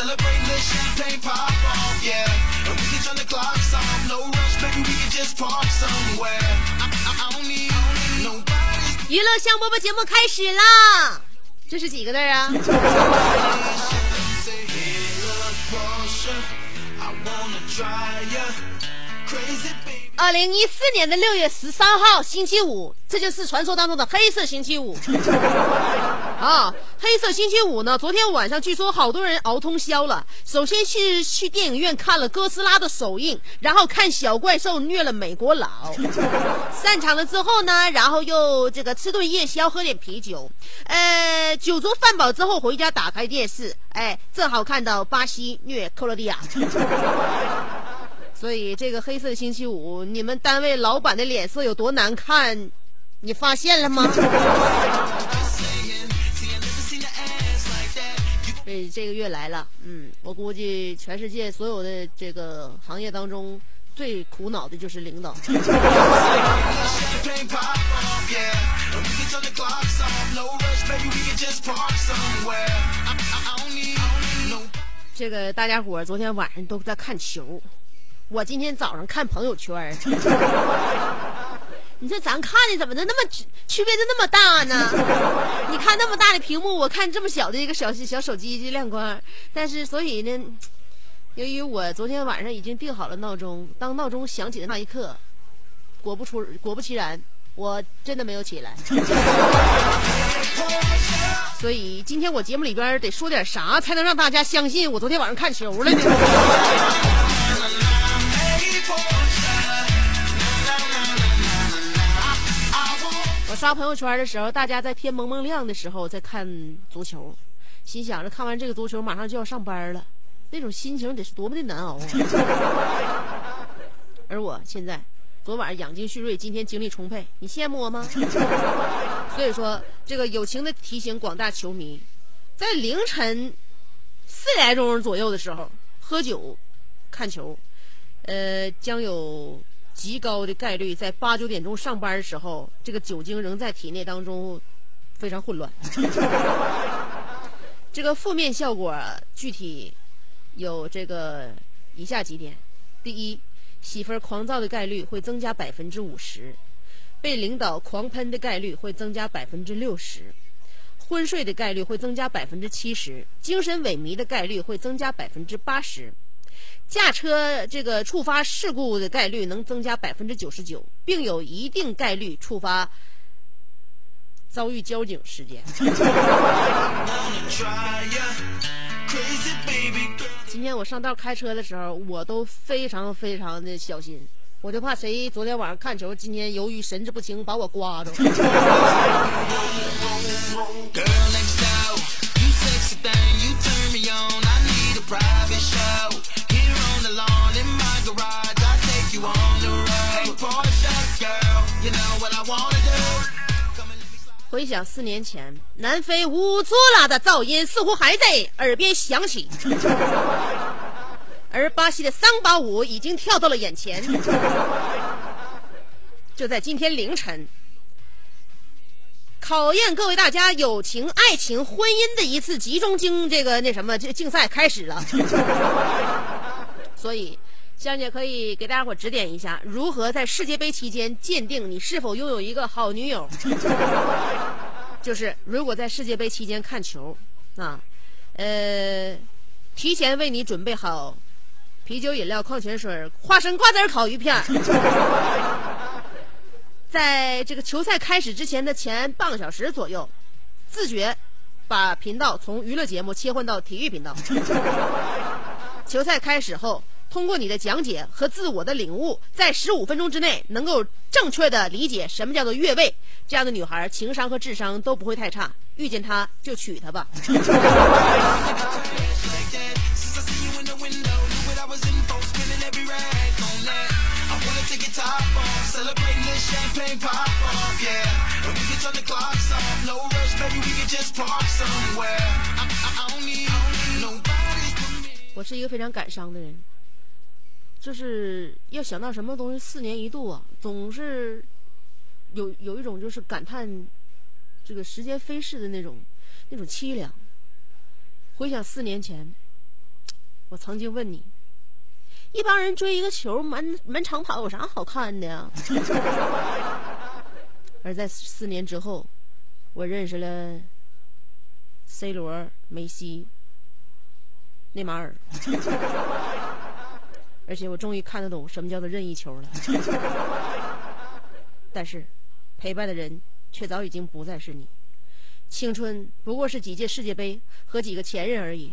Celebrate the champagne pop off, yeah. And we can turn the clocks off, no rush, baby, we can just park somewhere. I, I, I don't need nobody. 娱乐香饽饽节目开始啦！这是几个字儿啊.二零一四年的六月十三号，星期五，这就是传说当中的黑色星期五啊！黑色星期五呢，昨天晚上据说好多人熬通宵了。首先是去电影院看了哥斯拉的首映，然后看小怪兽虐了美国佬。散场了之后呢，然后又这个吃顿夜宵，喝点啤酒。呃，酒足饭饱之后回家打开电视，哎，正好看到巴西虐克罗地亚。所以这个黑色星期五，你们单位老板的脸色有多难看，你发现了吗？这这个月来了嗯我估计全世界所有的这个行业当中最苦恼的就是领导。这个大家伙昨天晚上都在看球我今天早上看朋友圈你说咱看的怎么能那么区别的那么大呢？你看那么大的屏幕，我看这么小的一个小小手机的亮光，但是所以呢，由于我昨天晚上已经定好了闹钟，当闹钟响起的那一刻，果不出果不其然，我真的没有起来。所以今天我节目里边得说点啥，才能让大家相信我昨天晚上看球了呢？刷朋友圈的时候，大家在天蒙蒙亮的时候在看足球，心想着看完这个足球马上就要上班了，那种心情得是多么的难熬啊！而我现在，昨晚上养精蓄锐，今天精力充沛，你羡慕我吗？所以说，这个友情的提醒广大球迷，在凌晨四点来钟左右的时候喝酒看球，呃，将有极高的概率在八九点钟上班的时候，这个酒精仍在体内当中非常混乱。这个负面效果具体有这个以下几点：第一，媳妇儿狂躁的概率会增加百分之五十。被领导狂喷的概率会增加百分之六十，昏睡的概率会增加百分之七十，精神萎靡的概率会增加百分之八十，驾车这个触发事故的概率能增加百分之九十九，并有一定概率触发遭遇交警事件。今天我上道开车的时候，我都非常非常的小心，我就怕谁昨天晚上看球，今天由于神志不清把我刮着。回想四年前，南非乌祖拉的噪音似乎还在耳边响起，而巴西的桑巴舞已经跳到了眼前。就在今天凌晨，考验各位大家友情、爱情、婚姻的一次集中竞这个那什么这竞赛开始了。所以，香姐可以给大家伙指点一下，如何在世界杯期间鉴定你是否拥有一个好女友？就是如果在世界杯期间看球，啊，呃，提前为你准备好啤酒、饮料、矿泉水、花生、瓜子、烤鱼片，在这个球赛开始之前的前半个小时左右，自觉把频道从娱乐节目切换到体育频道。球赛开始后，通过你的讲解和自我的领悟，在十五分钟之内能够正确的理解什么叫做越位。这样的女孩情商和智商都不会太差，遇见她就娶她吧。我是一个非常感伤的人，就是要想到什么东西四年一度啊，总是有有一种就是感叹这个时间飞逝的那种那种凄凉。回想四年前，我曾经问你，一帮人追一个球满满场跑有啥好看的呀？而在四年之后，我认识了 C 罗、梅西、内马尔，而且我终于看得懂什么叫做任意球了。但是，陪伴的人却早已经不再是你。青春不过是几届世界杯和几个前任而已。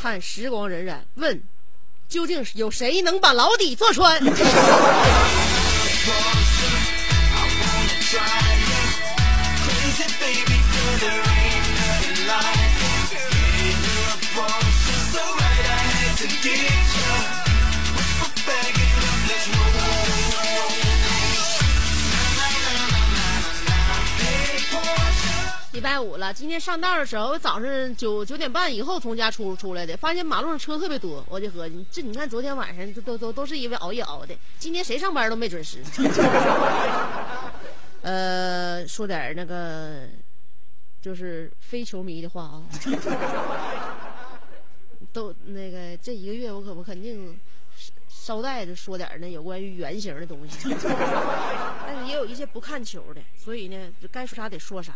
看时光荏苒，问究竟有谁能把牢底坐穿？礼拜五了，今天上道的时候，早上九九点半以后从家出出来的，发现马路上车特别多，我就合计，这你看昨天晚上这都都都是因为熬夜熬的，今天谁上班都没准时。呃，说点那个就是非球迷的话啊，都那个这一个月我可不肯定捎带着说点那有关于原型的东西，但是也有一些不看球的，所以呢，就该说啥得说啥。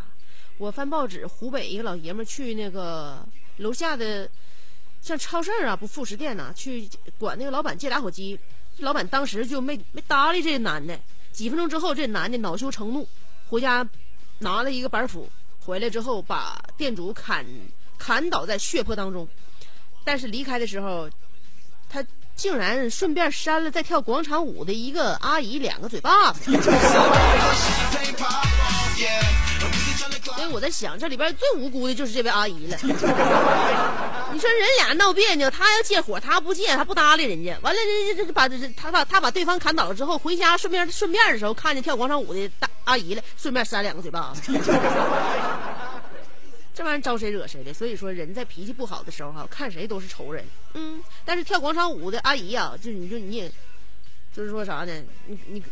我翻报纸，湖北一个老爷们儿去那个楼下的像超市啊，不副食店呐、去管那个老板借打火机，老板当时就没没搭理这男的。几分钟之后，这男的恼羞成怒，回家拿了一个板斧，回来之后把店主砍砍倒在血泊当中。但是离开的时候，他竟然顺便扇了在跳广场舞的一个阿姨两个嘴巴子。所以我在想，这里边最无辜的就是这位阿姨了。你说人俩闹别扭，他要借火，他不借，他不搭理人家。完了，这这这把这他把他把对方砍倒了之后，回家顺便顺便的时候，看见跳广场舞的大阿姨了，顺便扇两个嘴巴子。这玩意儿招谁惹谁的？所以说，人在脾气不好的时候哈，看谁都是仇人。嗯，但是跳广场舞的阿姨呀、就你就你也，就是说啥呢？你你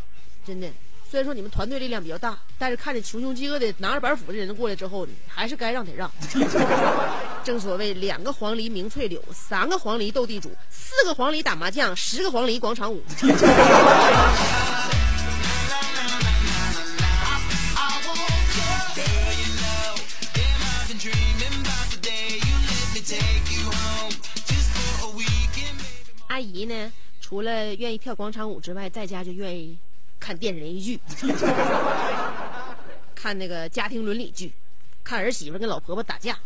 真的，虽然说你们团队力量比较大，但是看着穷凶极恶的拿着板斧的人过来之后，还是该让得让。正所谓两个黄鹂鸣翠柳，三个黄鹂斗地主，四个黄鹂打麻将，十个黄鹂广场舞。阿姨呢，除了愿意跳广场舞之外，在家就愿意。看电视连续剧，看那个家庭伦理剧，看儿媳妇跟老婆婆打架，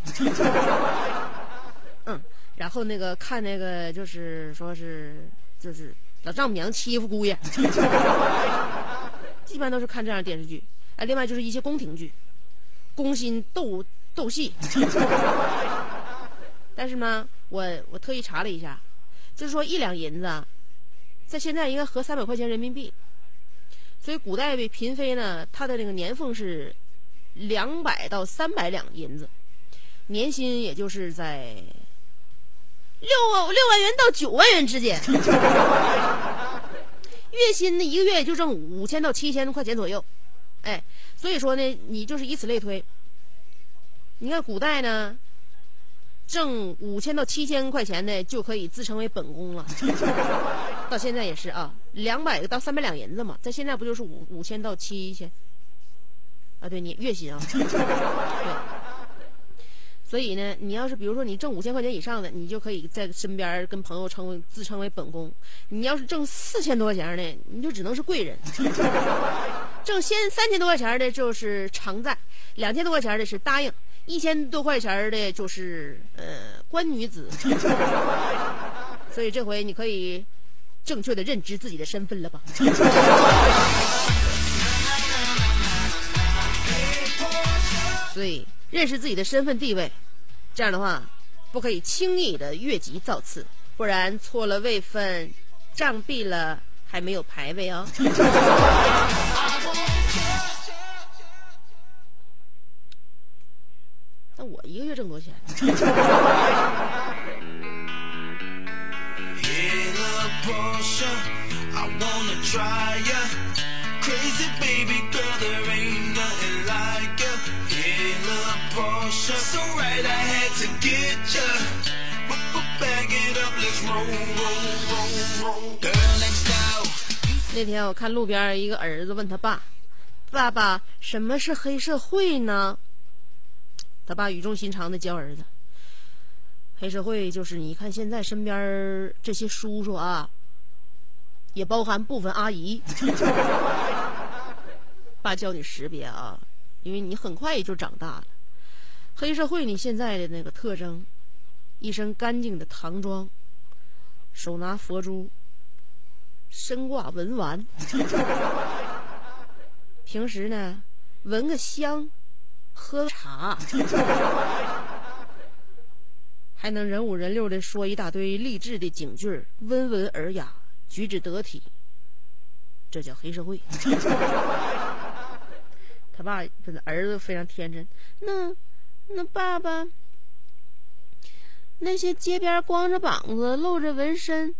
嗯，然后那个看那个就是说是就是老丈母娘欺负姑爷，一般都是看这样电视剧。啊，另外就是一些宫廷剧，宫心斗斗戏。但是呢，我我特意查了一下，就是说一两银子啊，在现在应该合三百块钱人民币。所以古代的嫔妃呢，她的那个年俸是两百到三百两银子，年薪也就是在六万六万元到九万元之间。月薪呢，一个月也就挣五千到七千块钱左右。哎，所以说呢，你就是以此类推，你看古代呢，挣五千到七千块钱的就可以自称为本宫了。到现在也是啊，两百个到三百两银子嘛，在现在不就是五五千到七千？啊，对你月薪啊，对。所以呢，你要是比如说你挣五千块钱以上的，你就可以在身边跟朋友称为自称为本宫；你要是挣四千多块钱的，你就只能是贵人；挣先三千多块钱的就是常在，两千多块钱的是答应，一千多块钱的就是呃官女子。所以这回你可以正确的认知自己的身份了吧？所以。认识自己的身份地位，这样的话，不可以轻易的越级造次，不然错了位分，杖毙了还没有排位哦。那我一个月挣多少钱？Porsche, I wanna try ya. Crazy baby girl, there ain't nothing like ya. In a Porsche, so right I had to get ya. But, but bag it up, let's roll, roll, roll, roll. Girl next door. 那天我看路边一个儿子问他爸：“爸爸，什么是黑社会呢？”他爸语重心长的教儿子：“黑社会就是你看现在身边这些叔叔啊，也包含部分阿姨。爸教你识别啊，因为你很快也就长大了。黑社会你现在的那个特征，一身干净的唐装，手拿佛珠。”身挂文玩，平时呢闻个香，喝茶，还能人五人六的说一大堆励志的警句温文尔雅，举止得体，这叫黑社会。他爸儿子非常天真，那那爸爸，那些街边光着膀子露着纹身。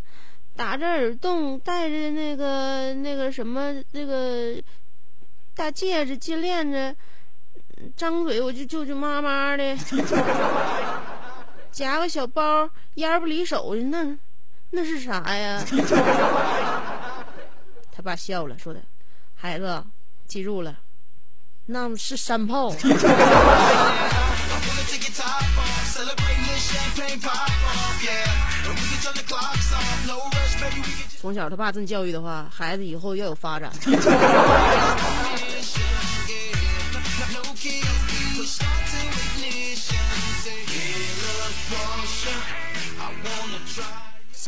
打着耳洞，戴着那个那个什么那个大戒指、金链子，张嘴我就舅舅妈妈的，夹个小包，烟不离手的，那那是啥呀？他爸笑了，说的孩子记住了，那是山炮。从小他爸这么教育的话，孩子以后要有发展。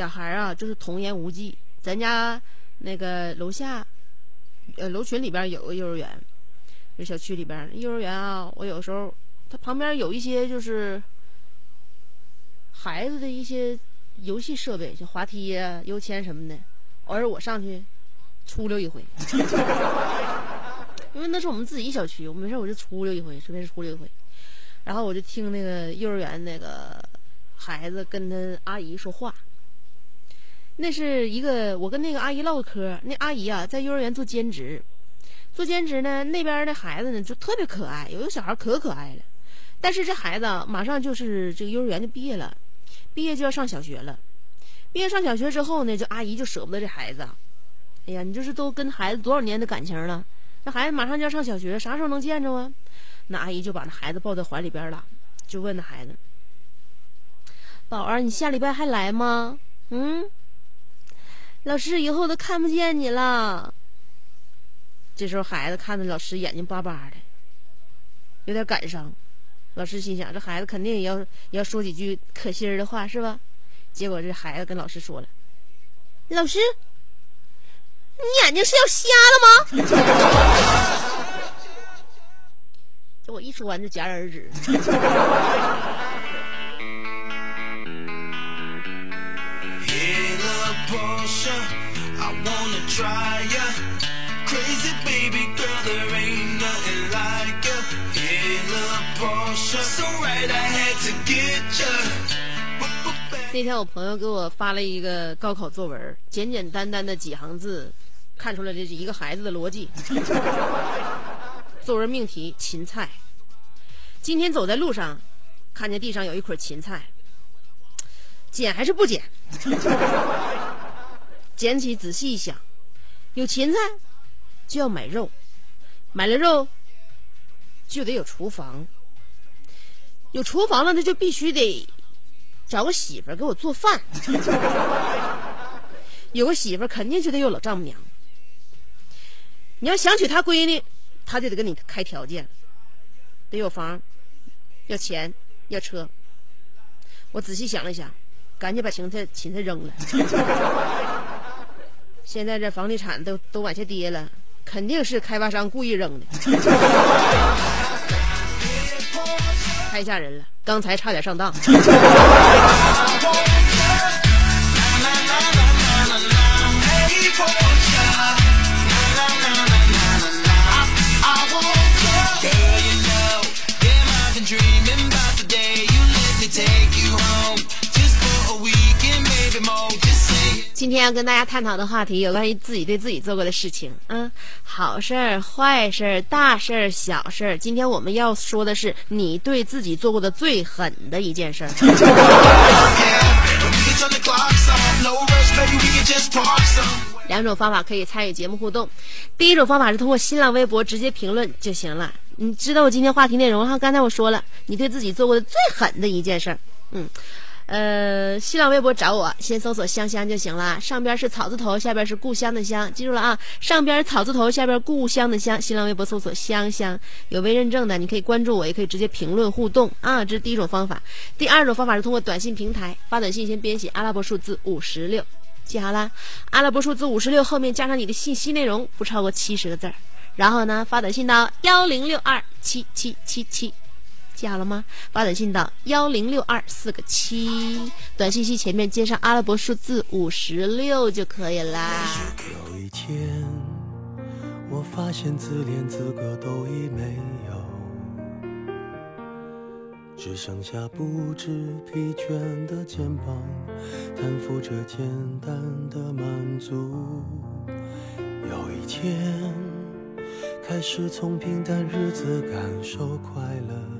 小孩啊，就是童言无忌。咱家那个楼下，呃，楼群里边有个幼儿园，就小区里边幼儿园啊。我有时候，它旁边有一些就是孩子的一些游戏设备，像滑梯呀、秋千什么的。偶尔我上去出溜一回，因为那是我们自己小区，我没事我就出溜一回，随便出溜一回。然后我就听那个幼儿园那个孩子跟他阿姨说话。那是一个我跟那个阿姨唠嗑，那阿姨啊在幼儿园做兼职，做兼职呢，那边的孩子呢就特别可爱，有一个小孩可可爱了，但是这孩子马上就是这个幼儿园就毕业了，毕业就要上小学了，毕业上小学之后呢，就阿姨就舍不得这孩子，哎呀，你这是都跟孩子多少年的感情了，这孩子马上就要上小学，啥时候能见着啊？那阿姨就把那孩子抱在怀里边了，就问那孩子：“宝儿，你下礼拜还来吗？嗯？”老师以后都看不见你了。这时候孩子看着老师眼睛巴巴的，有点感伤。老师心想，这孩子肯定也要要说几句可心儿的话，是吧？结果这孩子跟老师说了：“老师，你眼睛是要瞎了吗？” 这我一说完就戛然而止。那天我朋友给我发了一个高考作文，简简单单的几行字，看出来这是一个孩子的逻辑。作文命题：芹菜。今天走在路上，看见地上有一捆芹菜，捡还是不捡？捡起仔细一想，有芹菜就要买肉，买了肉就得有厨房，有厨房了，那就必须得找个媳妇儿给我做饭。有个媳妇儿，肯定就得有老丈母娘。你要想娶她闺女，她就得跟你开条件，得有房，要钱，要车。我仔细想了想，赶紧把芹菜芹菜扔了。现在这房地产都都往下跌了，肯定是开发商故意扔的，太吓人了。刚才差点上当。今天要跟大家探讨的话题有关于自己对自己做过的事情，嗯，好事儿、坏事儿、大事儿、小事儿。今天我们要说的是你对自己做过的最狠的一件事儿。两种方法可以参与节目互动。第一种方法是通过新浪微博直接评论就行了。你知道我今天话题内容哈？刚才我说了，你对自己做过的最狠的一件事儿，嗯。呃，新浪微博找我，先搜索“香香”就行了。上边是草字头，下边是故乡的乡，记住了啊！上边草字头，下边故乡的乡。新浪微博搜索“香香”，有微认证的，你可以关注我，也可以直接评论互动啊。这是第一种方法。第二种方法是通过短信平台发短信，先编写阿拉伯数字五十六，记好了，阿拉伯数字五十六后面加上你的信息内容，不超过七十个字儿。然后呢，发短信到幺零六二七七七七。记好了吗？发短信到幺零六二四个七，短信息前面接上阿拉伯数字五十六就可以啦。有一天，我发现自恋资格都已没有，只剩下不知疲倦的肩膀，担负着简单的满足。有一天，开始从平淡日子感受快乐。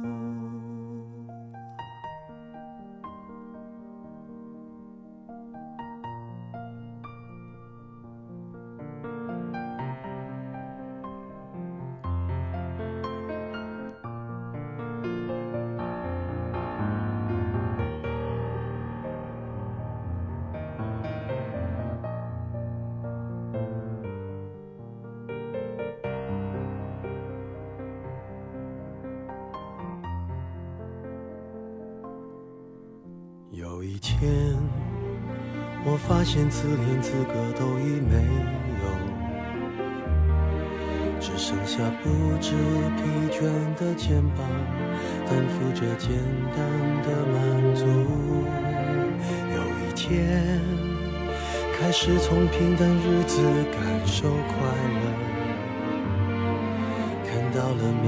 现自恋资格都已没有，只剩下不知疲倦的肩膀，担负着简单的满足。有一天，开始从平淡日子感受快乐，看到了明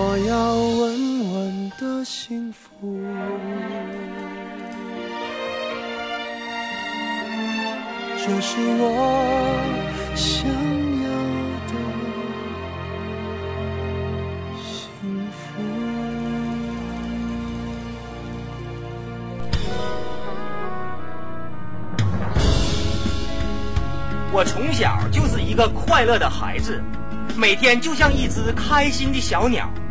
我要稳稳的幸福。这是我想要的幸福。我从小就是一个快乐的孩子，每天就像一只开心的小鸟，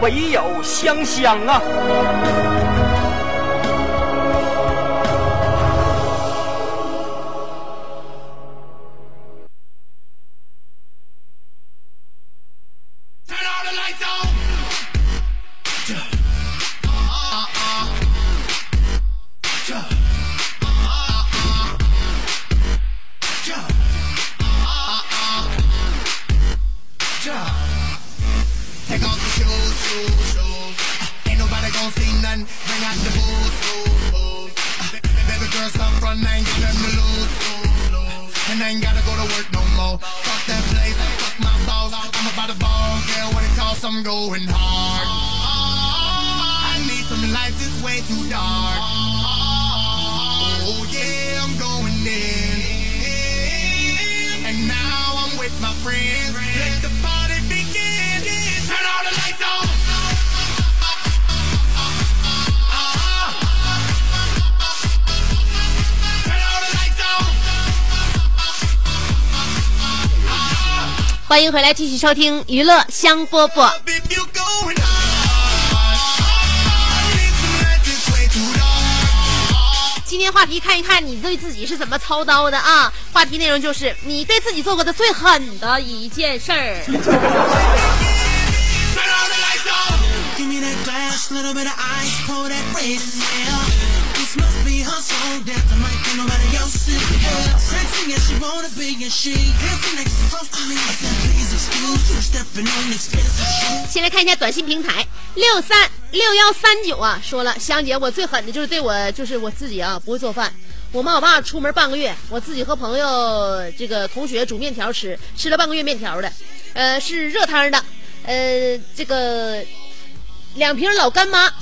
唯有香香啊！回来，继续收听娱乐香饽饽。今天话题看一看你对自己是怎么操刀的啊？话题内容就是你对自己做过的最狠的一件事儿。先来看一下短信平台六三六幺三九啊，说了香姐，我最狠的就是对我就是我自己啊，不会做饭。我妈我爸出门半个月，我自己和朋友这个同学煮面条吃，吃了半个月面条的，呃是热汤的，呃这个两瓶老干妈，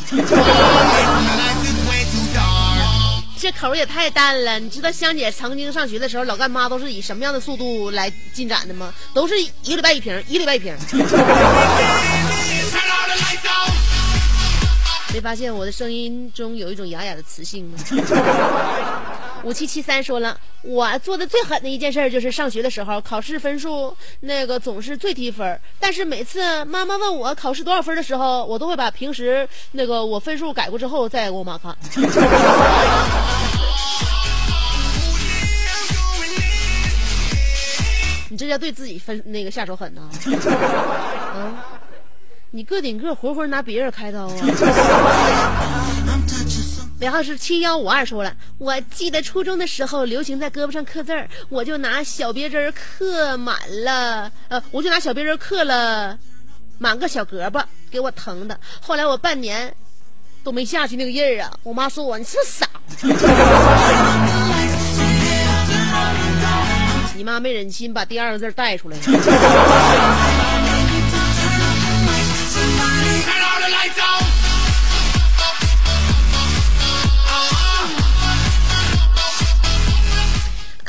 这口也太淡了。你知道香姐曾经上学的时候，老干妈都是以什么样的速度来进展的吗？都是一个礼拜一瓶，一个礼拜一瓶。没发现我的声音中有一种哑哑的磁性吗？五七七三说了，我做的最狠的一件事就是上学的时候，考试分数那个总是最低分儿，但是每次妈妈问我考试多少分的时候，我都会把平时那个我分数改过之后再给我妈看。你这叫对自己分那个下手狠呐、啊？你个顶个活活拿别人开刀啊！尾号是七幺五二说了，我记得初中的时候流行在胳膊上刻字儿，我就拿小别针儿刻满了，呃，我就拿小别针儿刻了满个小胳膊，给我疼的。后来我半年都没下去那个印儿啊，我妈说我你是不是傻？你妈没忍心把第二个字带出来。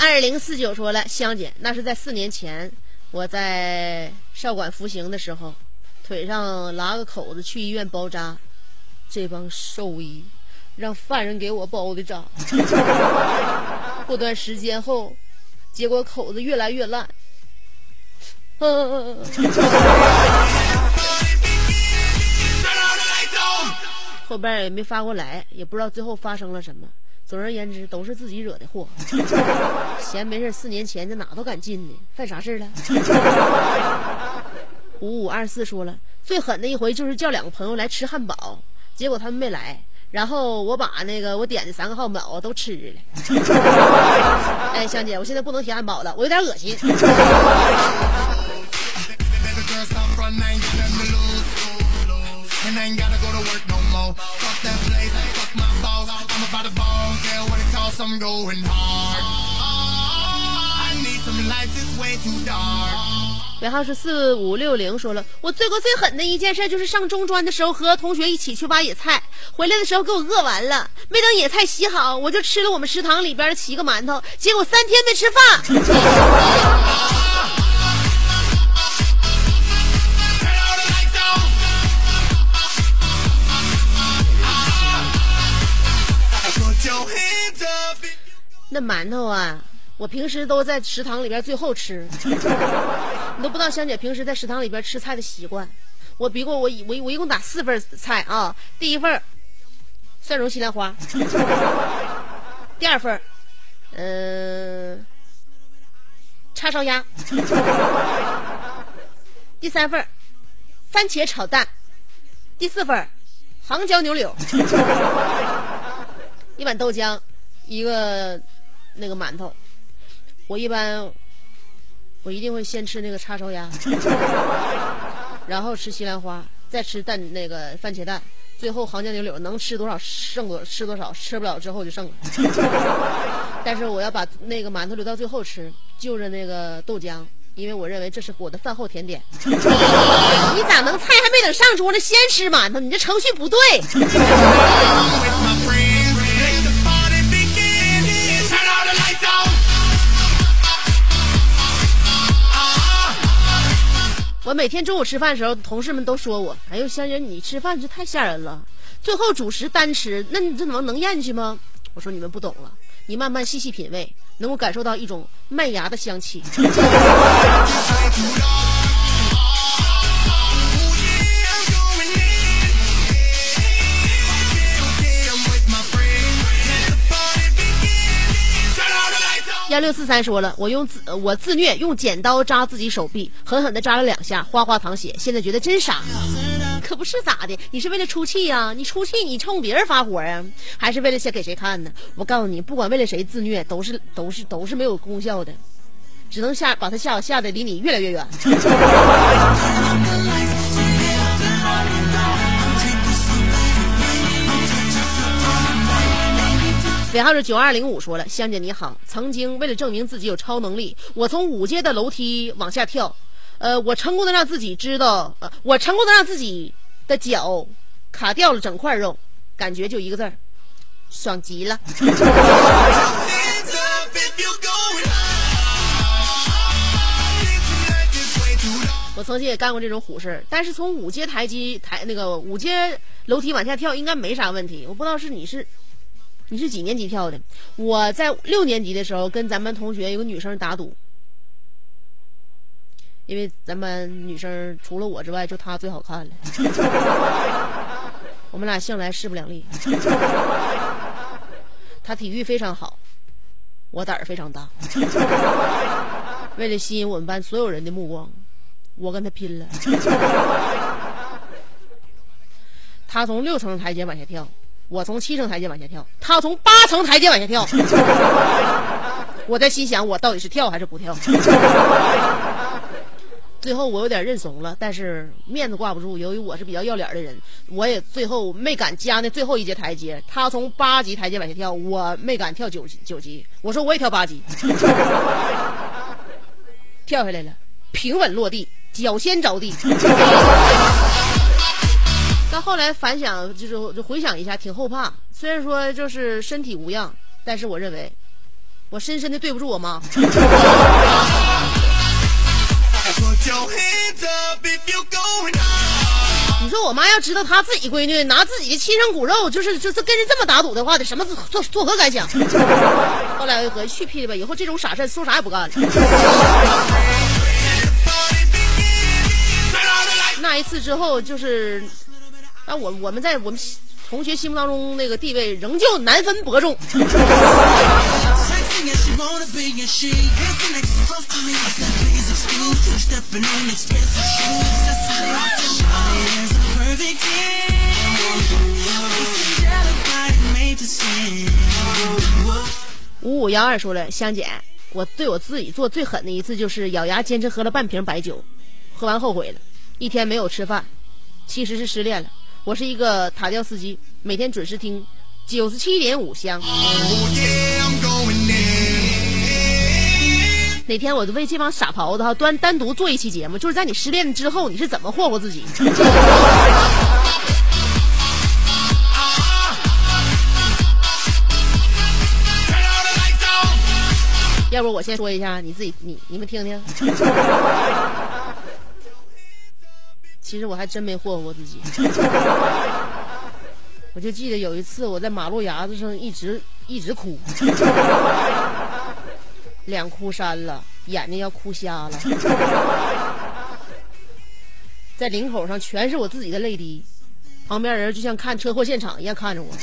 二零四九说了，香姐，那是在四年前，我在少管服刑的时候，腿上拉个口子去医院包扎，这帮兽医让犯人给我包的扎。过段时间后，结果口子越来越烂。后边也没发过来，也不知道最后发生了什么。总而言之，都是自己惹的祸。闲没事，四年前这哪都敢进呢，犯啥事儿了？五五二四说了，最狠的一回就是叫两个朋友来吃汉堡，结果他们没来，然后我把那个我点的三个汉堡都吃了。哎，香姐，我现在不能提汉堡了，我有点恶心。i'm going hard. I need some lights it's way too dark. 尾号是四五六零说了我最过最狠的一件事就是上中专的时候和同学一起去挖野菜回来的时候给我饿完了没等野菜洗好我就吃了我们食堂里边的七个馒头结果三天没吃饭。那馒头啊，我平时都在食堂里边最后吃，你都不知道香姐平时在食堂里边吃菜的习惯。我比过我我一我一共打四份菜啊，第一份蒜蓉西兰花，第二份儿，嗯、叉烧鸭，第三份番茄炒蛋，第四份杭椒牛柳，一碗豆浆，一个那个馒头。我一般我一定会先吃那个叉烧鸭，然后吃西兰花，再吃蛋那个番茄蛋，最后杭椒牛柳能吃多少剩多吃多少，吃不了之后就剩了。但是我要把那个馒头留到最后吃，就着那个豆浆。因为我认为这是我的饭后甜点。你咋能菜还没等上桌呢，先吃馒头？你这程序不对。每天中午吃饭的时候，同事们都说我：“哎呦，香姐，你吃饭这太吓人了。最后主食单吃，那你这怎么能咽下去吗？”我说：“你们不懂了，你慢慢细细品味，能够感受到一种麦芽的香气。幺六四三说了，我用自我自虐，用剪刀扎自己手臂，狠狠的扎了两下，哗哗淌血。现在觉得真傻，可不是咋的？你是为了出气呀、你出气，你冲别人发火呀、还是为了先给谁看呢？我告诉你，不管为了谁自虐，都是都是都是没有功效的，只能吓把他吓吓得离你越来越远。尾号是九二零五说了，香姐你好，曾经为了证明自己有超能力，我从五阶的楼梯往下跳，呃，我成功的让自己知道，呃，我成功的让自己的脚卡掉了整块肉，感觉就一个字儿，爽极了。我曾经也干过这种虎事儿，但是从五阶台阶台那个五阶楼梯往下跳应该没啥问题。我不知道是你是你是几年级跳的？我在六年级的时候跟咱班同学有个女生打赌，因为咱班女生除了我之外就她最好看了，我们俩向来势不两立。她体育非常好，我胆儿非常大。为了吸引我们班所有人的目光，我跟她拼了。她从六层台阶往下跳，我从七层台阶往下跳，他从八层台阶往下跳。我在心想，我到底是跳还是不跳？最后我有点认怂了，但是面子挂不住。由于我是比较要脸的人，我也最后没敢加那最后一节台阶。他从八级台阶往下跳，我没敢跳九级九级。我说我也跳八级，跳下来了，平稳落地，脚先着地。但后来反想，就是就回想一下，挺后怕。虽然说就是身体无恙，但是我认为，我深深的对不住我妈。你说我妈要知道她自己闺女拿自己的亲生骨肉，就是就是跟人这么打赌的话，得什么做做何感想？后来我一合计，去屁了吧！以后这种傻事说啥也不干了。那一次之后，就是，那我我们在我们同学心目当中那个地位仍旧难分伯仲。五五幺二说了香姐我对我自己做最狠的一次就是咬牙坚持喝了半瓶白酒喝完后悔了一天没有吃饭其实是失恋了。我是一个塔吊司机，每天准时听九十七点五香。哪天我就为这帮傻狍子哈端单独做一期节目，就是在你失恋之后你是怎么霍霍自己。要不我先说一下，你自己你你们听听。其实我还真没霍霍过自己。我就记得有一次我在马路牙子上一直一直哭，脸哭山了，眼睛要哭瞎了，在领口上全是我自己的泪滴，旁边人就像看车祸现场一样看着我。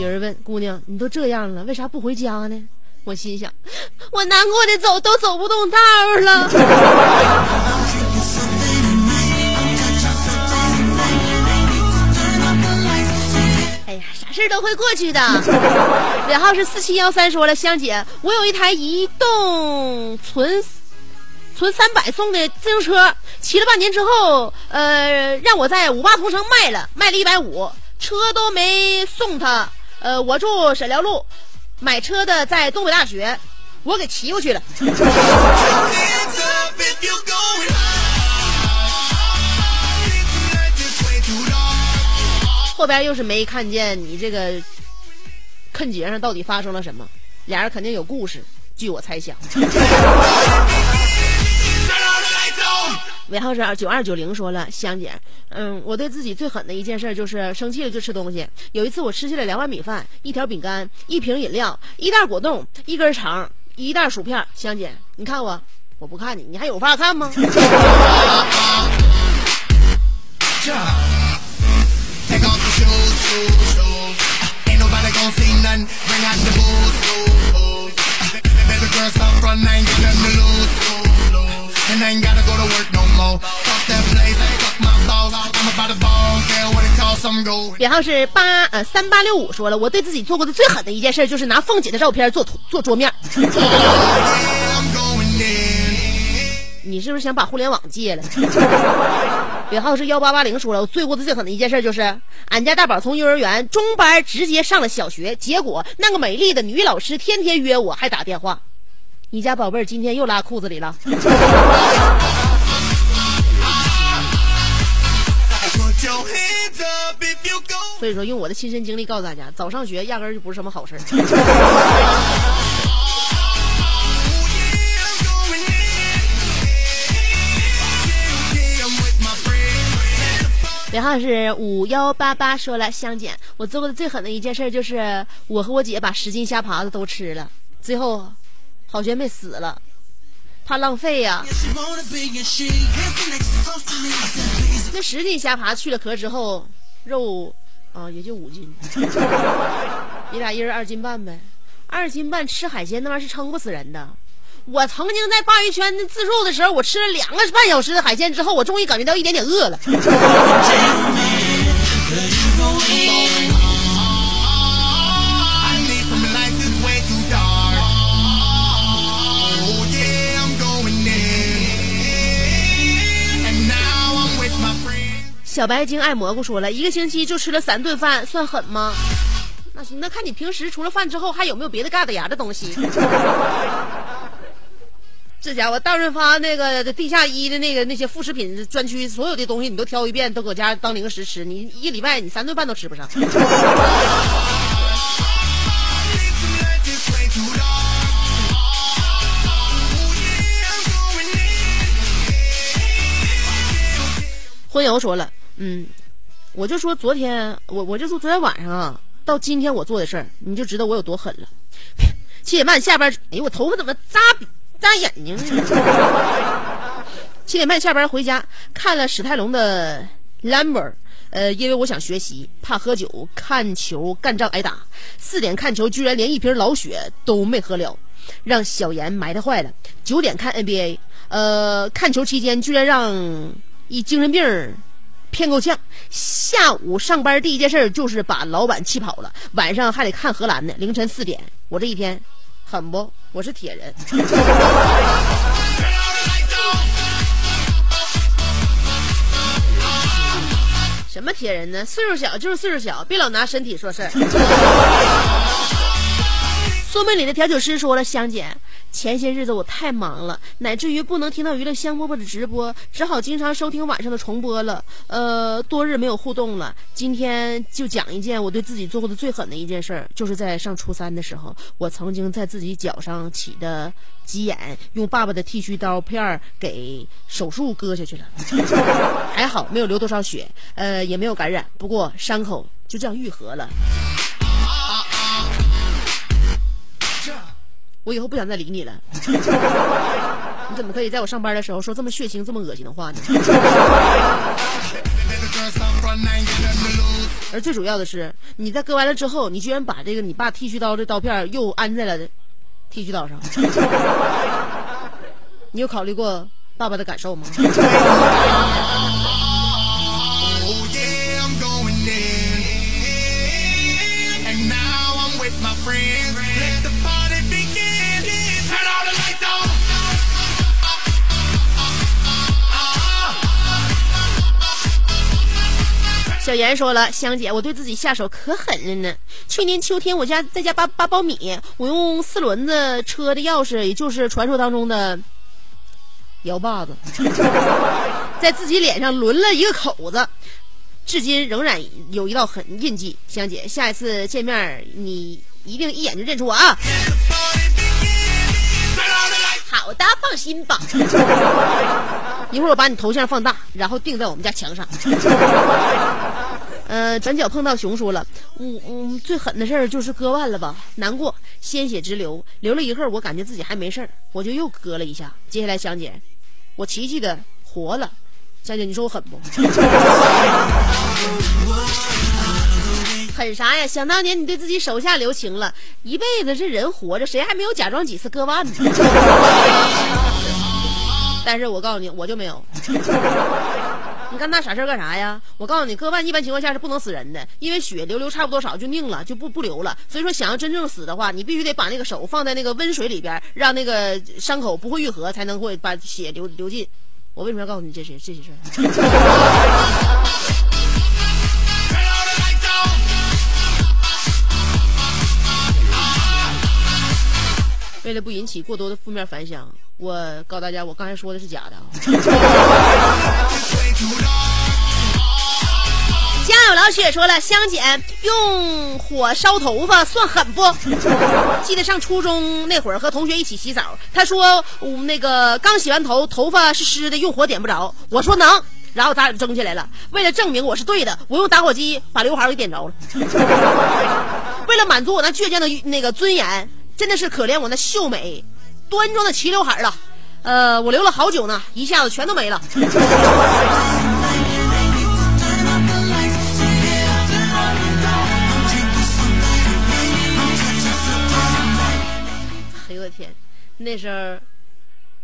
有人问姑娘：“你都这样了，为啥不回家呢？”我心想，我难过的走都走不动道了。哎呀，啥事都会过去的。尾号是四七幺三，说了，香姐，我有一台移动存存三百送的自行车，骑了半年之后，呃，让我在五八同城卖了，卖了一百五，车都没送他。呃，我住沈辽路，买车的在东北大学，我给骑过去了。后边又是没看见你这个坑节上到底发生了什么，俩人肯定有故事，据我猜想。尾号是九二九零说了，香姐，嗯，我对自己最狠的一件事就是生气了就吃东西。有一次我吃下了两碗米饭、一条饼干、一瓶饮料、一袋果冻、一根肠、一袋薯片。香姐，你看我，我不看你，你还有法看吗？尾号是八呃三八六五说了，我对自己做过的最狠的一件事就是拿凤姐的照片做图做桌面。你是不是想把互联网戒了？尾号是幺八八零说了，我做过的最狠的一件事就是，俺家大宝从幼儿园中班直接上了小学，结果那个美丽的女老师天天约我，还打电话。你家宝贝儿今天又拉裤子里了。所以说，用我的亲身经历告诉大家，早上学压根儿就不是什么好事儿。Oh. 尾号是五幺八八，说了，香姐，我做过的最狠的一件事就是，我和我姐把十斤虾爬子都吃了，最后好悬没死了，怕浪费呀、那十斤虾爬去了壳之后，肉啊也就五斤，你俩一人二斤半呗。二斤半吃海鲜那玩意儿是撑不死人的。我曾经在鲅鱼圈自助的时候，我吃了两个半小时的海鲜之后，我终于感觉到一点点饿了。小白精爱蘑菇说了，一个星期就吃了三顿饭，算狠吗？那行，那看你平时除了饭之后还有没有别的嘎达牙的东西。这家伙大润发那个地下一的那个那些副食品专区，所有的东西你都挑一遍，都搁家当零食吃。你一个礼拜你三顿饭都吃不上。Oh. 婚友说了，嗯，我就说昨天我我就说昨天晚上啊，到今天我做的事儿，你就知道我有多狠了。七点半下班，哎呦我头发怎么扎扎眼睛呢？七点半下班回家，看了史泰龙的《Lamber》，呃，因为我想学习，怕喝酒，看球干仗挨打。四点看球，居然连一瓶老雪都没喝了，让小严埋汰坏了。九点看 NBA，呃，看球期间居然让一精神病骗够呛。下午上班第一件事就是把老板气跑了，晚上还得看荷兰呢。凌晨四点，我这一天狠不？我是铁人。什么铁人呢？岁数小就是岁数小，别老拿身体说事儿。说明里的调酒师说了，香姐，前些日子我太忙了，乃至于不能听到娱乐香饽饽的直播，只好经常收听晚上的重播了。呃，多日没有互动了，今天就讲一件我对自己做过的最狠的一件事儿，就是在上初三的时候，我曾经在自己脚上起的鸡眼，用爸爸的剃须刀片儿给手术割下去了，还好没有流多少血，呃，也没有感染，不过伤口就这样愈合了。我以后不想再理你了。你怎么可以在我上班的时候说这么血腥、这么恶心的话呢？而最主要的是，你在割完了之后，你居然把这个你爸剃须刀的刀片又安在了剃须刀上。你有考虑过爸爸的感受吗？小严说了，香姐，我对自己下手可狠了呢。去年秋天，我家在家扒扒苞米，我用四轮子车的钥匙，也就是传说当中的摇把子，在自己脸上抡了一个口子，至今仍然有一道痕印记。香姐，下一次见面你一定一眼就认出我啊！好的，放心吧。一会儿我把你头像放大，然后钉在我们家墙上。呃，转角碰到熊说了，嗯嗯，最狠的事儿就是割腕了吧，难过，鲜血直流，流了一会儿，我感觉自己还没事儿，我就又割了一下。接下来，香姐，我奇迹的活了。香姐，你说我狠不？狠啥呀？想当年你对自己手下留情了，一辈子这人活着，谁还没有假装几次割腕呢？但是我告诉你，我就没有。你干那傻事干啥呀？我告诉你，割腕一般情况下是不能死人的，因为血流流差不多少就拧了，就不不流了。所以说，想要真正死的话，你必须得把那个手放在那个温水里边，让那个伤口不会愈合，才能会把血流流尽。我为什么要告诉你这些这些事儿？为了不引起过多的负面反响，我告诉大家，我刚才说的是假的啊。家有老雪说了，香姐用火烧头发算狠不？记得上初中那会儿和同学一起洗澡，他说我那个刚洗完头，头发是湿的，用火点不着。我说能，然后咱俩就争起来了。为了证明我是对的，我用打火机把刘海给点着了。为了满足我那倔强的那个尊严，真的是可怜我那秀美端庄的齐刘海了。呃，我留了好久呢，一下子全都没了。哎呦我天，那时候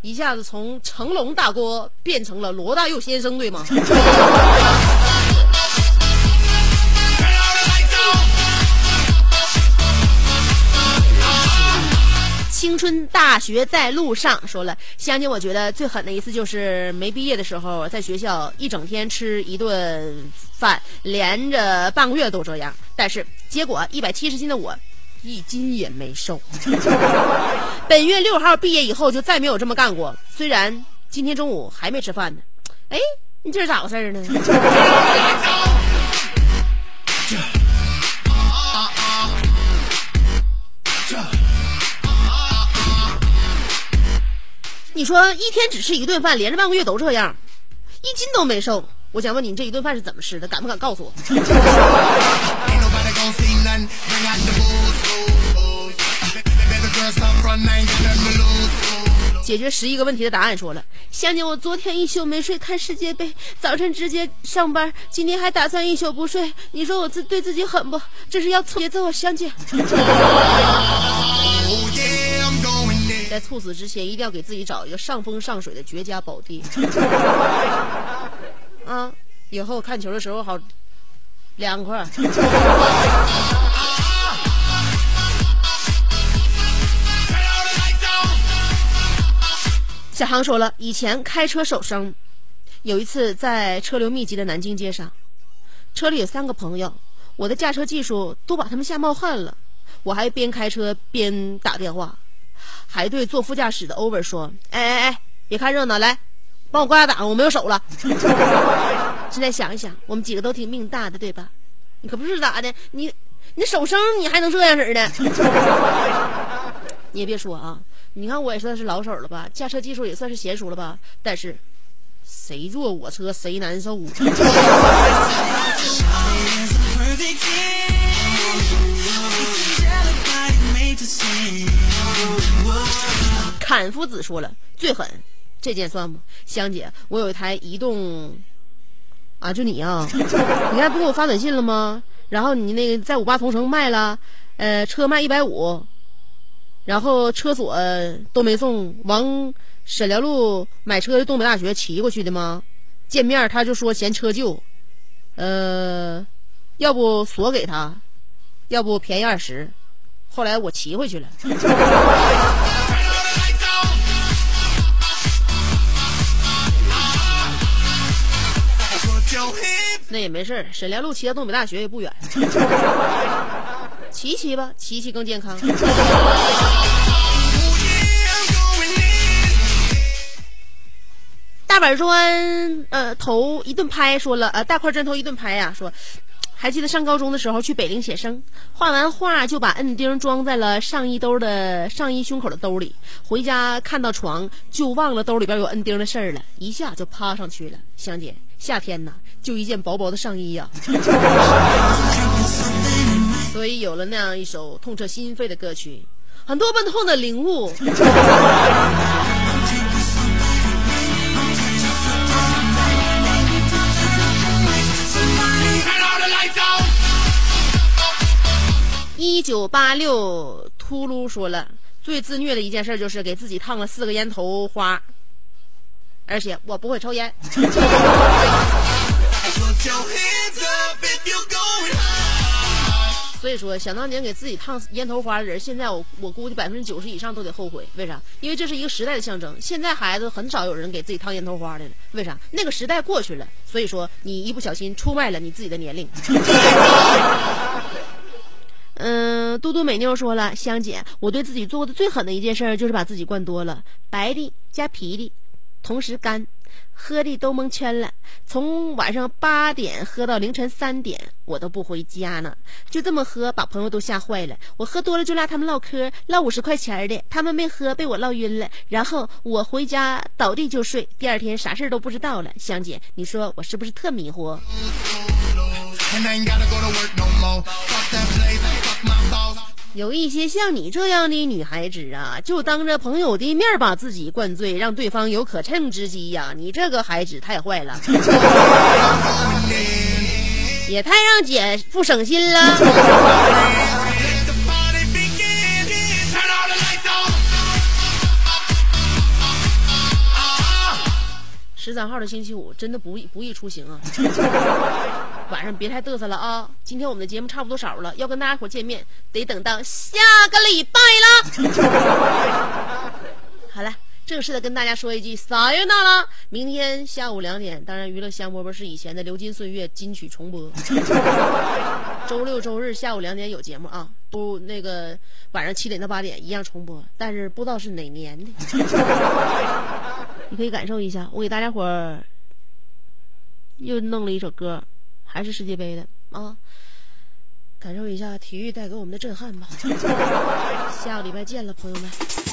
一下子从成龙大哥变成了罗大佑先生，对吗？青春大学在路上说了，香姐，我觉得最狠的一次就是没毕业的时候，在学校一整天吃一顿饭，连着半个月都这样。但是结果一百七十斤的我，一斤也没瘦。本月六号毕业以后就再没有这么干过。虽然今天中午还没吃饭呢。哎，你这是咋回事呢？你说一天只吃一顿饭，连着半个月都这样，一斤都没瘦。我想问你，你这一顿饭是怎么吃的？敢不敢告诉我.解决十一个问题的答案说了。香姐，我昨天一宿没睡看世界杯，早晨直接上班，今天还打算一宿不睡。你说我自对自己狠不？这是要猝节奏啊，香姐。在猝死之前，一定要给自己找一个上风上水的绝佳宝地。啊，以后看球的时候好凉快。小航说了，以前开车手生，有一次在车流密集的南京街上，车里有三个朋友，我的驾车技术都把他们吓冒汗了，我还边开车边打电话，还对坐副驾驶的 over 说：“哎哎哎，别看热闹，来，帮我挂下档，我没有手了。”现在想一想，我们几个都挺命大的，对吧？你可不是咋的，你你手生你还能这样式的？你也别说啊，你看我也算是老手了吧，驾车技术也算是娴熟了吧，但是谁坐我车谁难受。砍夫子说了，最狠，这件算吗？香姐，我有一台移动，啊，就你呀、你看不给我发短信了吗？然后你那个在五八同城卖了，呃，车卖一百五，然后车锁都没送，往沈辽路买车的东北大学骑过去的吗？见面他就说嫌车旧，呃，要不锁给他，要不便宜二十。后来我骑回去了。那也没事儿，沈辽路骑到东北大学也不远，骑骑吧，骑骑更健康。Oh. 大板砖，呃，头一顿拍，说了，呃，大块砖头一顿拍呀、说，还记得上高中的时候去北陵写生，画完画就把摁钉装在了上衣兜的上衣胸口的兜里，回家看到床就忘了兜里边有摁钉的事儿了，一下就趴上去了。香姐，夏天呐，就一件薄薄的上衣呀、所以有了那样一首痛彻心扉的歌曲，很多笨痛的领悟。一九八六秃噜说了，最自虐的一件事就是给自己烫了四个烟头花，而且我不会抽烟。所以说，想当年给自己烫烟头花的人，现在我我估计百分之九十以上都得后悔。为啥？因为这是一个时代的象征。现在孩子很少有人给自己烫烟头花的了。为啥？那个时代过去了。所以说，你一不小心出卖了你自己的年龄。嗯，嘟嘟美妞说了，香姐，我对自己做过的最狠的一件事就是把自己灌多了，白的加啤的，同时干，喝的都蒙圈了。从晚上八点喝到凌晨三点，我都不回家呢。就这么喝，把朋友都吓坏了。我喝多了就拉他们唠嗑，唠五十块钱的，他们没喝，被我唠晕了。然后我回家倒地就睡，第二天啥事都不知道了。香姐，你说我是不是特迷糊？有一些像你这样的女孩子啊，就当着朋友的面把自己灌醉，让对方有可乘之机呀、你这个孩子太坏了，也太让姐不省心了。十三号的星期五真的不易不易出行啊！晚上别太嘚瑟了啊！今天我们的节目差不多少了，要跟大家伙见面，得等到下个礼拜了。好了，正式的跟大家说一句撒由那拉！明天下午两点，当然娱乐香饽饽是以前的流金岁月金曲重播。周六周日下午两点有节目啊，不那个晚上七点到八点一样重播，但是不知道是哪年的。你可以感受一下，我给大家伙儿又弄了一首歌，还是世界杯的啊，感受一下体育带给我们的震撼吧。下个礼拜见了，朋友们。